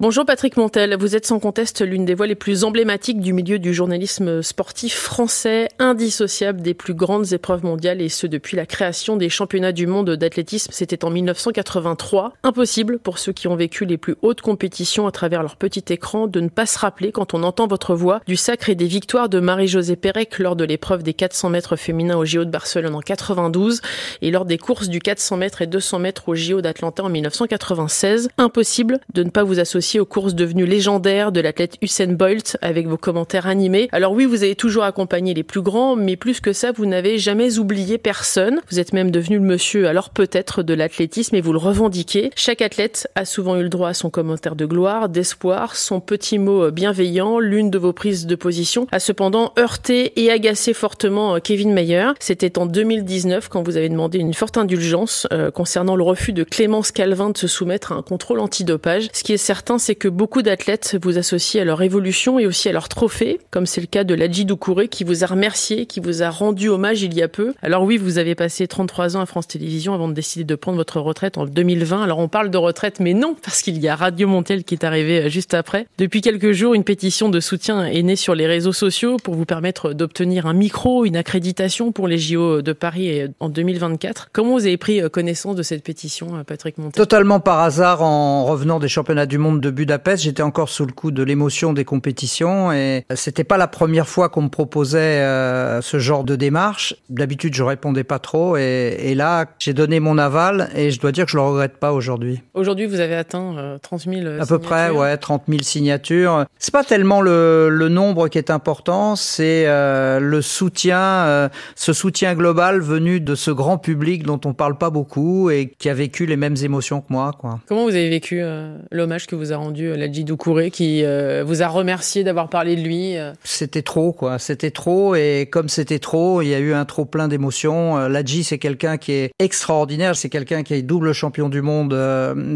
Bonjour Patrick Montel, vous êtes sans conteste l'une des voix les plus emblématiques du milieu du journalisme sportif français, indissociable des plus grandes épreuves mondiales et ce depuis la création des championnats du monde d'athlétisme, c'était en 1983. Impossible pour ceux qui ont vécu les plus hautes compétitions à travers leur petit écran de ne pas se rappeler quand on entend votre voix du sacre des victoires de Marie-Josée Pérec lors de l'épreuve des 400 mètres féminins au JO de Barcelone en 92 et lors des courses du 400 mètres et 200 mètres au JO d'Atlanta en 1996. Impossible de ne pas vous associer aux courses devenues légendaires de l'athlète Usain Bolt avec vos commentaires animés. Alors oui, vous avez toujours accompagné les plus grands, mais plus que ça, vous n'avez jamais oublié personne. Vous êtes même devenu le monsieur, alors peut-être, de l'athlétisme et vous le revendiquez. Chaque athlète a souvent eu le droit à son commentaire de gloire, d'espoir, son petit mot bienveillant. L'une de vos prises de position a cependant heurté et agacé fortement Kevin Mayer. C'était en 2019 quand vous avez demandé une forte indulgence euh, concernant le refus de Clémence Calvin de se soumettre à un contrôle antidopage. Ce qui est certain, c'est que beaucoup d'athlètes vous associent à leur évolution et aussi à leur trophée, comme c'est le cas de Ladji Doucouré qui vous a remercié, qui vous a rendu hommage il y a peu. Alors oui, vous avez passé 33 ans à France Télévisions avant de décider de prendre votre retraite en 2020. Alors on parle de retraite, mais non, parce qu'il y a Radio Montel qui est arrivé euh, juste après. Depuis quelques jours, une pétition de soutien est née sur les réseaux sociaux pour vous permettre d'obtenir un micro, une accréditation pour les JO de Paris en 2024. Comment vous avez pris euh, connaissance de cette pétition, euh, Patrick Montel? Totalement par hasard en revenant des championnats du monde de de Budapest, j'étais encore sous le coup de l'émotion des compétitions et c'était pas la première fois qu'on me proposait euh, ce genre de démarche. D'habitude, je répondais pas trop et, et là, j'ai donné mon aval et je dois dire que je le regrette pas aujourd'hui. Aujourd'hui, vous avez atteint euh, 30 000 À peu près, ouais, 30 000 signatures. C'est pas tellement le, le, nombre qui est important, c'est euh, le soutien, euh, ce soutien global venu de ce grand public dont on parle pas beaucoup et qui a vécu les mêmes émotions que moi. Quoi. Comment vous avez vécu l'hommage que vous a rendu euh, Ladji Doucouré qui euh, vous a remercié d'avoir parlé de lui. Euh. C'était trop, quoi. C'était trop, et comme c'était trop, il y a eu un trop plein d'émotions. Ladji, c'est quelqu'un qui est extraordinaire. C'est quelqu'un qui est double champion du monde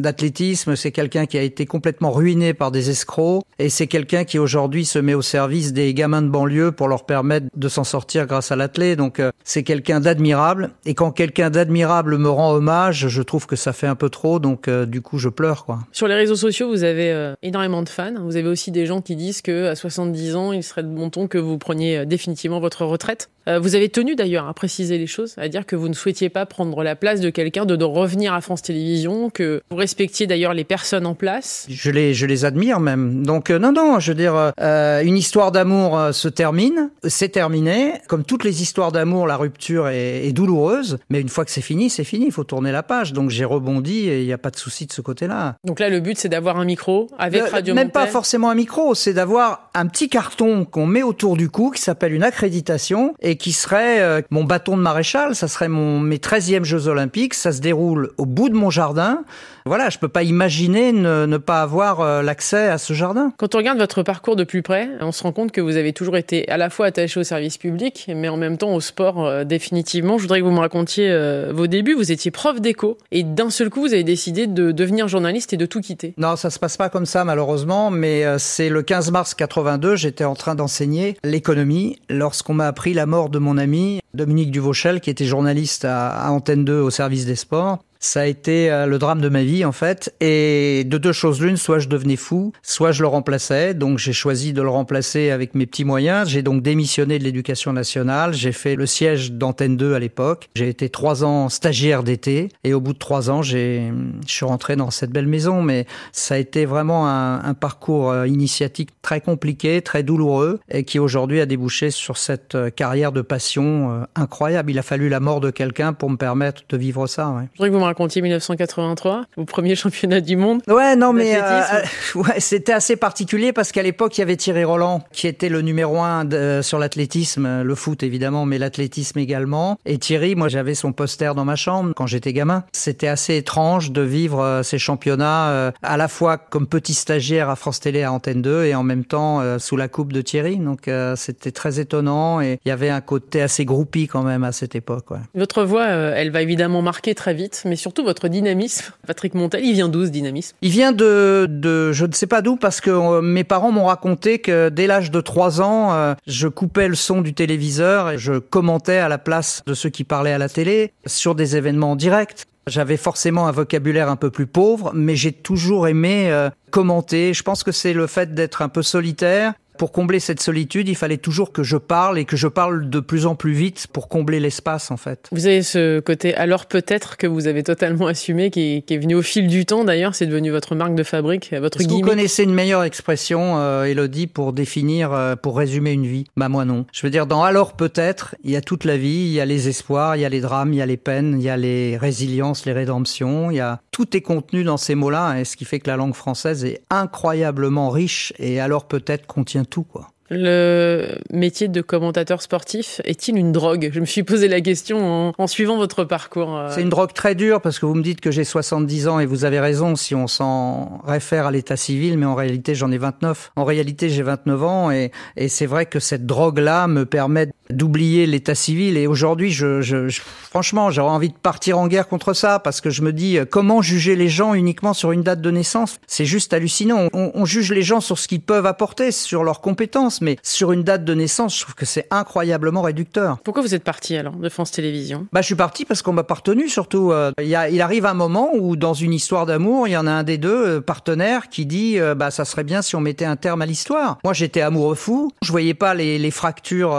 d'athlétisme. C'est quelqu'un qui a été complètement ruiné par des escrocs, et c'est quelqu'un qui aujourd'hui se met au service des gamins de banlieue pour leur permettre de s'en sortir grâce à l'athlète. Donc c'est quelqu'un d'admirable, et quand quelqu'un d'admirable me rend hommage, je trouve que ça fait un peu trop. Donc du coup, je pleure, quoi. Sur les réseaux sociaux, vous avez euh, énormément de fans. Vous avez aussi des gens qui disent que à 70 ans, il serait de bon ton que vous preniez euh, définitivement votre retraite. Euh, vous avez tenu d'ailleurs à préciser les choses, à dire que vous ne souhaitiez pas prendre la place de quelqu'un, de, revenir à France Télévisions, que vous respectiez d'ailleurs les personnes en place. Je les, je les admire même. Donc non, non, je veux dire, une histoire d'amour se termine, c'est terminé. Comme toutes les histoires d'amour, la rupture est, est, douloureuse, mais une fois que c'est fini, c'est fini. Il faut tourner la page. Donc j'ai rebondi et il n'y a pas de souci de ce côté-là. Donc là, le but c'est d'avoir un micro avec Radio Même pas forcément un micro, c'est d'avoir un petit carton qu'on met autour du cou qui s'appelle une accréditation et qui serait euh, mon bâton de maréchal, ça serait mon mes 13e Jeux olympiques, ça se déroule au bout de mon jardin. Voilà, je peux pas imaginer ne, ne pas avoir euh, l'accès à ce jardin. Quand on regarde votre parcours de plus près, on se rend compte que vous avez toujours été à la fois attaché au service public, mais en même temps au sport euh, définitivement. Je voudrais que vous me racontiez vos débuts. Vous étiez prof d'éco et d'un seul coup, vous avez décidé de devenir journaliste et de tout quitter. Non, ça se passe pas comme ça malheureusement, mais c'est le 15 mars 82, j'étais en train d'enseigner l'économie lorsqu'on m'a appris la mort de mon ami Dominique Duvauchel, qui était journaliste à, Antenne 2 au service des sports. Ça a été euh, le drame de ma vie en fait. Et de deux choses l'une, soit je devenais fou, soit je le remplaçais. Donc j'ai choisi de le remplacer avec mes petits moyens. J'ai donc démissionné de l'éducation nationale. J'ai fait le siège d'Antenne 2 à l'époque. J'ai été trois ans stagiaire d'été. Et au bout de trois ans, j'ai, je suis rentré dans cette belle maison. Mais ça a été vraiment un, un parcours euh, initiatique très compliqué, très douloureux, et qui aujourd'hui a débouché sur cette euh, carrière de passion incroyable. Il a fallu la mort de quelqu'un pour me permettre de vivre ça. Ouais racontiez 1983, au premier championnat du monde. Ouais, non, mais euh, euh, ouais, c'était assez particulier parce qu'à l'époque, il y avait Thierry Roland qui était le numéro un de, sur l'athlétisme, le foot évidemment, mais l'athlétisme également. Et Thierry, moi, j'avais son poster dans ma chambre quand j'étais gamin. C'était assez étrange de vivre euh, ces championnats à la fois comme petit stagiaire à France Télé à Antenne 2 et en même temps sous la coupe de Thierry. Donc c'était très étonnant et il y avait un côté assez groupie quand même à cette époque. Ouais. Votre voix, elle va évidemment marquer très vite, mais surtout votre dynamisme. Patrick Montel, il vient d'où ce dynamisme? Il vient de, de, je ne sais pas d'où, parce que euh, mes parents m'ont raconté que dès l'âge de 3 ans, euh, je coupais le son du téléviseur et je commentais à la place de ceux qui parlaient à la télé sur des événements directs. J'avais forcément un vocabulaire un peu plus pauvre, mais j'ai toujours aimé euh, commenter. Je pense que c'est le fait d'être un peu solitaire pour combler cette solitude, il fallait toujours que je parle et que je parle de plus en plus vite pour combler l'espace en fait. Vous avez ce côté alors peut-être que vous avez totalement assumé, qui est, venu au fil du temps d'ailleurs, c'est devenu votre marque de fabrique, votre Est-ce Vous connaissez une meilleure expression, euh, Elodie, pour définir, euh, pour résumer une vie? Bah moi non. Je veux dire, dans alors peut-être, il y a toute la vie, il y a les espoirs, il y a les drames, il y a les peines, il y a les résiliences, les rédemptions, il y a tout est contenu dans ces mots-là, et ce qui fait que la langue française est incroyablement riche et alors peut-être contient tout, quoi. Le métier de commentateur sportif est-il une drogue? Je me suis posé la question en, suivant votre parcours. Euh. C'est une drogue très dure parce que vous me dites que j'ai 70 ans et vous avez raison si on s'en réfère à l'état civil, mais en réalité j'en ai 29. En réalité j'ai 29 ans et, c'est vrai que cette drogue-là me permet d'oublier l'état civil et aujourd'hui je, je, franchement j'aurais envie de partir en guerre contre ça parce que je me dis euh, comment juger les gens uniquement sur une date de naissance? C'est juste hallucinant. On juge les gens sur ce qu'ils peuvent apporter, sur leurs compétences mais sur une date de naissance, je trouve que c'est incroyablement réducteur. Pourquoi vous êtes parti alors de France Télévisions? Bah, je suis parti parce qu'on m'a partenu. Surtout, euh, il, y a, il arrive un moment où dans une histoire d'amour, il y en a un des deux euh, partenaires qui dit, euh, bah, ça serait bien si on mettait un terme à l'histoire. Moi, j'étais amoureux fou. Je voyais pas les, les fractures,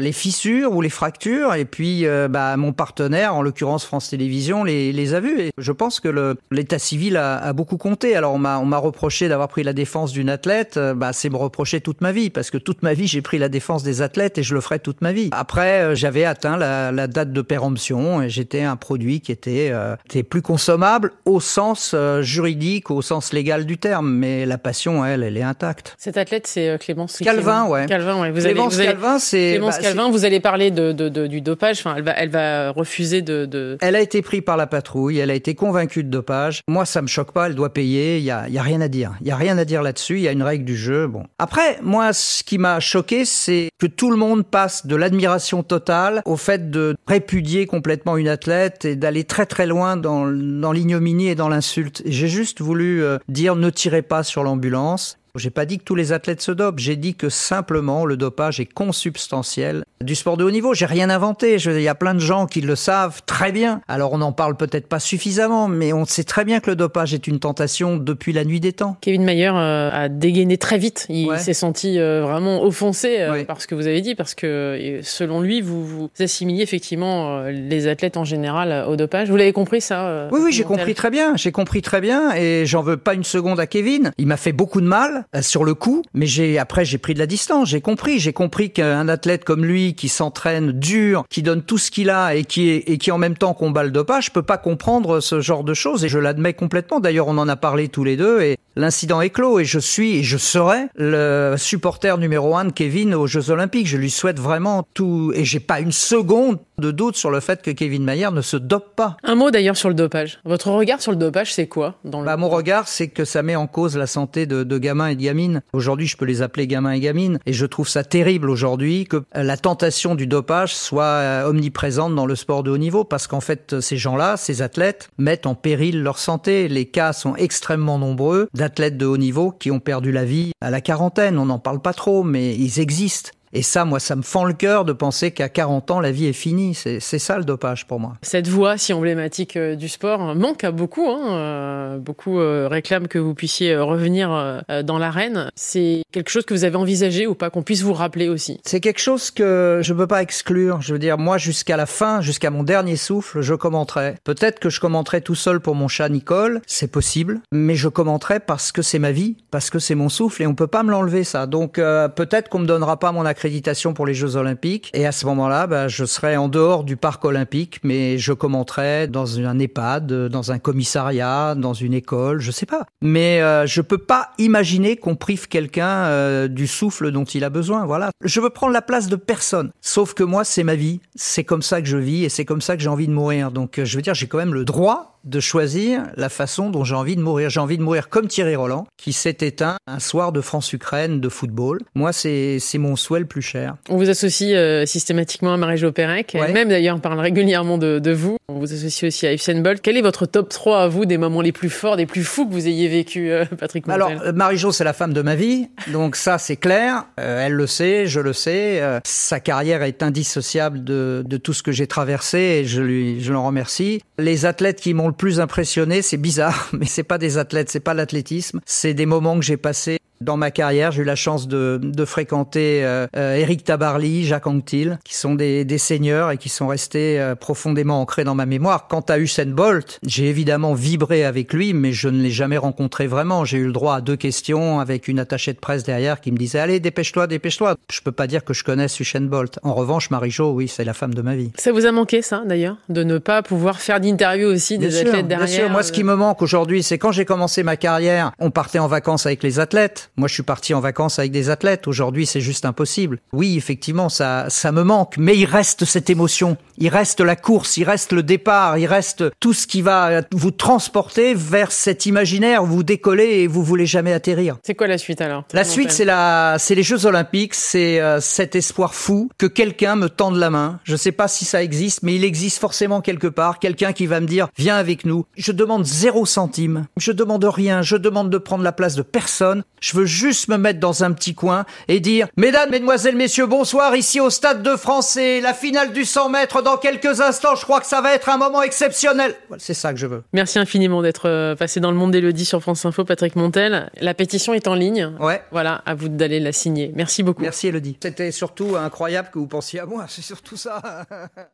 les fissures ou les fractures. Et puis, bah, mon partenaire, en l'occurrence France Télévisions, les, les a vus. Et je pense que l'état civil a, a, beaucoup compté. Alors, on m'a, on m'a reproché d'avoir pris la défense d'une athlète. Bah, c'est me reprocher toute ma vie parce que toute ma vie, j'ai pris la défense des athlètes et je le ferai toute ma vie. Après, euh, j'avais atteint la, la, date de péremption et j'étais un produit qui était, euh, était plus consommable au sens euh, juridique, au sens légal du terme. Mais la passion, elle, elle est intacte. Cette athlète, c'est Clémence Calvin, ouais. Calvin, ouais. Vous Clémence allez, vous Calvin, c'est Clémence bah, Calvin. Vous allez parler de, de, de, du dopage. Enfin, elle va, elle va refuser de, de, Elle a été prise par la patrouille. Elle a été convaincue de dopage. Moi, ça me choque pas. Elle doit payer. Il y a, y a rien à dire. Il y a rien à dire là-dessus. Il y a une règle du jeu. Bon. Après, moi, ce qui m'a choqué, c'est que tout le monde passe de l'admiration totale au fait de répudier complètement une athlète et d'aller très très loin dans, l'ignominie et dans l'insulte. J'ai juste voulu euh, dire ne tirez pas sur l'ambulance. J'ai pas dit que tous les athlètes se dopent, j'ai dit que simplement le dopage est consubstantiel du sport de haut niveau. J'ai rien inventé. il y a plein de gens qui le savent très bien. Alors on n'en parle peut-être pas suffisamment, mais on sait très bien que le dopage est une tentation depuis la nuit des temps. Kevin Mayer euh, a dégainé très vite. Il s'est senti euh, vraiment offensé euh, par ce que vous avez dit, parce que selon lui, vous, vous assimiliez effectivement les athlètes en général au dopage. Vous l'avez compris ça Oui, oui, j'ai compris très bien. J'ai compris très bien, et j'en veux pas une seconde à Kevin. Il m'a fait beaucoup de mal. Euh, sur le coup, mais j'ai après j'ai pris de la distance, j'ai compris, j'ai compris qu'un athlète comme lui qui s'entraîne dur, qui donne tout ce qu'il a et qui est, et qui en même temps combat le dopage, peut pas comprendre ce genre de choses et je l'admets complètement. D'ailleurs, on en a parlé tous les deux et l'incident est clos et je suis et je serai le supporter numéro un de Kevin aux Jeux Olympiques. Je lui souhaite vraiment tout et j'ai pas une seconde de doute sur le fait que Kevin Mayer ne se dope pas. Un mot d'ailleurs sur le dopage. Votre regard sur le dopage, c'est quoi dans le... bah, Mon regard, c'est que ça met en cause la santé de, de gamins et gamines. Aujourd'hui, je peux les appeler gamins et gamines. Et je trouve ça terrible aujourd'hui que la tentation du dopage soit euh, omniprésente dans le sport de haut niveau parce qu'en fait, ces gens-là, ces athlètes, mettent en péril leur santé. Les cas sont extrêmement nombreux d'athlètes de haut niveau qui ont perdu la vie à la quarantaine. On n'en parle pas trop, mais ils existent. Et ça, moi, ça me fend le cœur de penser qu'à 40 ans, la vie est finie. C'est ça le dopage pour moi. Cette voix si emblématique euh, du sport manque à beaucoup. Hein. Euh, beaucoup euh, réclament que vous puissiez revenir dans l'arène. C'est quelque chose que vous avez envisagé ou pas, qu'on puisse vous rappeler aussi? C'est quelque chose que je ne peux pas exclure. Je veux dire, moi, jusqu'à la fin, jusqu'à mon dernier souffle, je commenterai. Peut-être que je commenterai tout seul pour mon chat Nicole, c'est possible. Mais je commenterai parce que c'est ma vie, parce que c'est mon souffle et on peut pas me l'enlever ça. Donc peut-être qu'on me donnera pas mon accréditation pour les Jeux Olympiques. Et à ce moment-là, bah, je serai en dehors du parc olympique, mais je commenterai dans un EHPAD, dans un commissariat, dans une école, je sais pas. Mais euh, je peux pas imaginer qu'on prive quelqu'un euh, du souffle dont il a besoin. Voilà. Je veux prendre la place de personne. Sauf que moi, c'est ma vie. C'est comme ça que je vis et c'est comme ça que j'ai envie de mourir. Donc, euh, je veux dire, j'ai quand même le droit de choisir la façon dont j'ai envie de mourir. J'ai envie de mourir comme Thierry Roland, qui s'est éteint un soir de France-Ukraine de football. Moi, c'est mon souhait le plus cher. On vous associe euh, systématiquement à Marie-Jo Pérec. Elle-même, d'ailleurs, parle régulièrement de, de, vous. On vous associe aussi à Usain Bolt. Quel est votre top 3 à vous des moments les plus forts, des plus fous que vous ayez vécu, euh, Patrick Montel? Alors, euh, Marie-Jo, c'est la femme de ma vie. Donc ça, c'est clair. elle le sait, je le sais. sa carrière est indissociable de, de tout ce que j'ai traversé et je lui je l'en remercie. Les athlètes qui m'ont plus impressionné, c'est bizarre, mais c'est pas des athlètes, c'est pas l'athlétisme, c'est des moments que j'ai passés dans ma carrière, j'ai eu la chance de, de fréquenter euh, euh Eric Tabarly, Jacques Anquetil, qui sont des, des, seigneurs et qui sont restés euh, profondément ancrés dans ma mémoire. Quant à Usain Bolt, j'ai évidemment vibré avec lui, mais je ne l'ai jamais rencontré vraiment. J'ai eu le droit à deux questions avec une attachée de presse derrière qui me disait allez dépêche-toi, dépêche-toi. Je peux pas dire que je connaisse Usain Bolt. En revanche, Marie-Jo, oui, c'est la femme de ma vie. Ça vous a manqué ça d'ailleurs, de ne pas pouvoir faire d'interview aussi des athlètes derrière. Bien sûr. Moi, ce qui me manque aujourd'hui, c'est quand j'ai commencé ma carrière, on partait en vacances avec les athlètes. Moi, je suis parti en vacances avec des athlètes. Aujourd'hui, c'est juste impossible. Oui, effectivement, ça, ça me manque, mais il reste cette émotion. Il reste la course, il reste le départ, il reste tout ce qui va vous transporter vers cet imaginaire où vous décollez et vous voulez jamais atterrir. C'est quoi la suite alors? La suite, c'est la, c'est les Jeux Olympiques, c'est euh, cet espoir fou que quelqu'un me tende la main. Je sais pas si ça existe, mais il existe forcément quelque part. Quelqu'un qui va me dire, viens avec nous. Je demande zéro centime. Je demande rien. Je demande de prendre la place de personne. Je veux juste me mettre dans un petit coin et dire Mesdames, Mesdemoiselles, Messieurs, bonsoir, ici au Stade de France, et la finale du 100 mètres dans quelques instants. Je crois que ça va être un moment exceptionnel. c'est ça que je veux. Merci infiniment d'être euh, passé dans le monde d'Elodie sur France Info, Patrick Montel. La pétition est en ligne. Ouais. Voilà, à vous d'aller la signer. Merci beaucoup. Merci Elodie. C'était surtout incroyable que vous pensiez à moi, c'est surtout ça.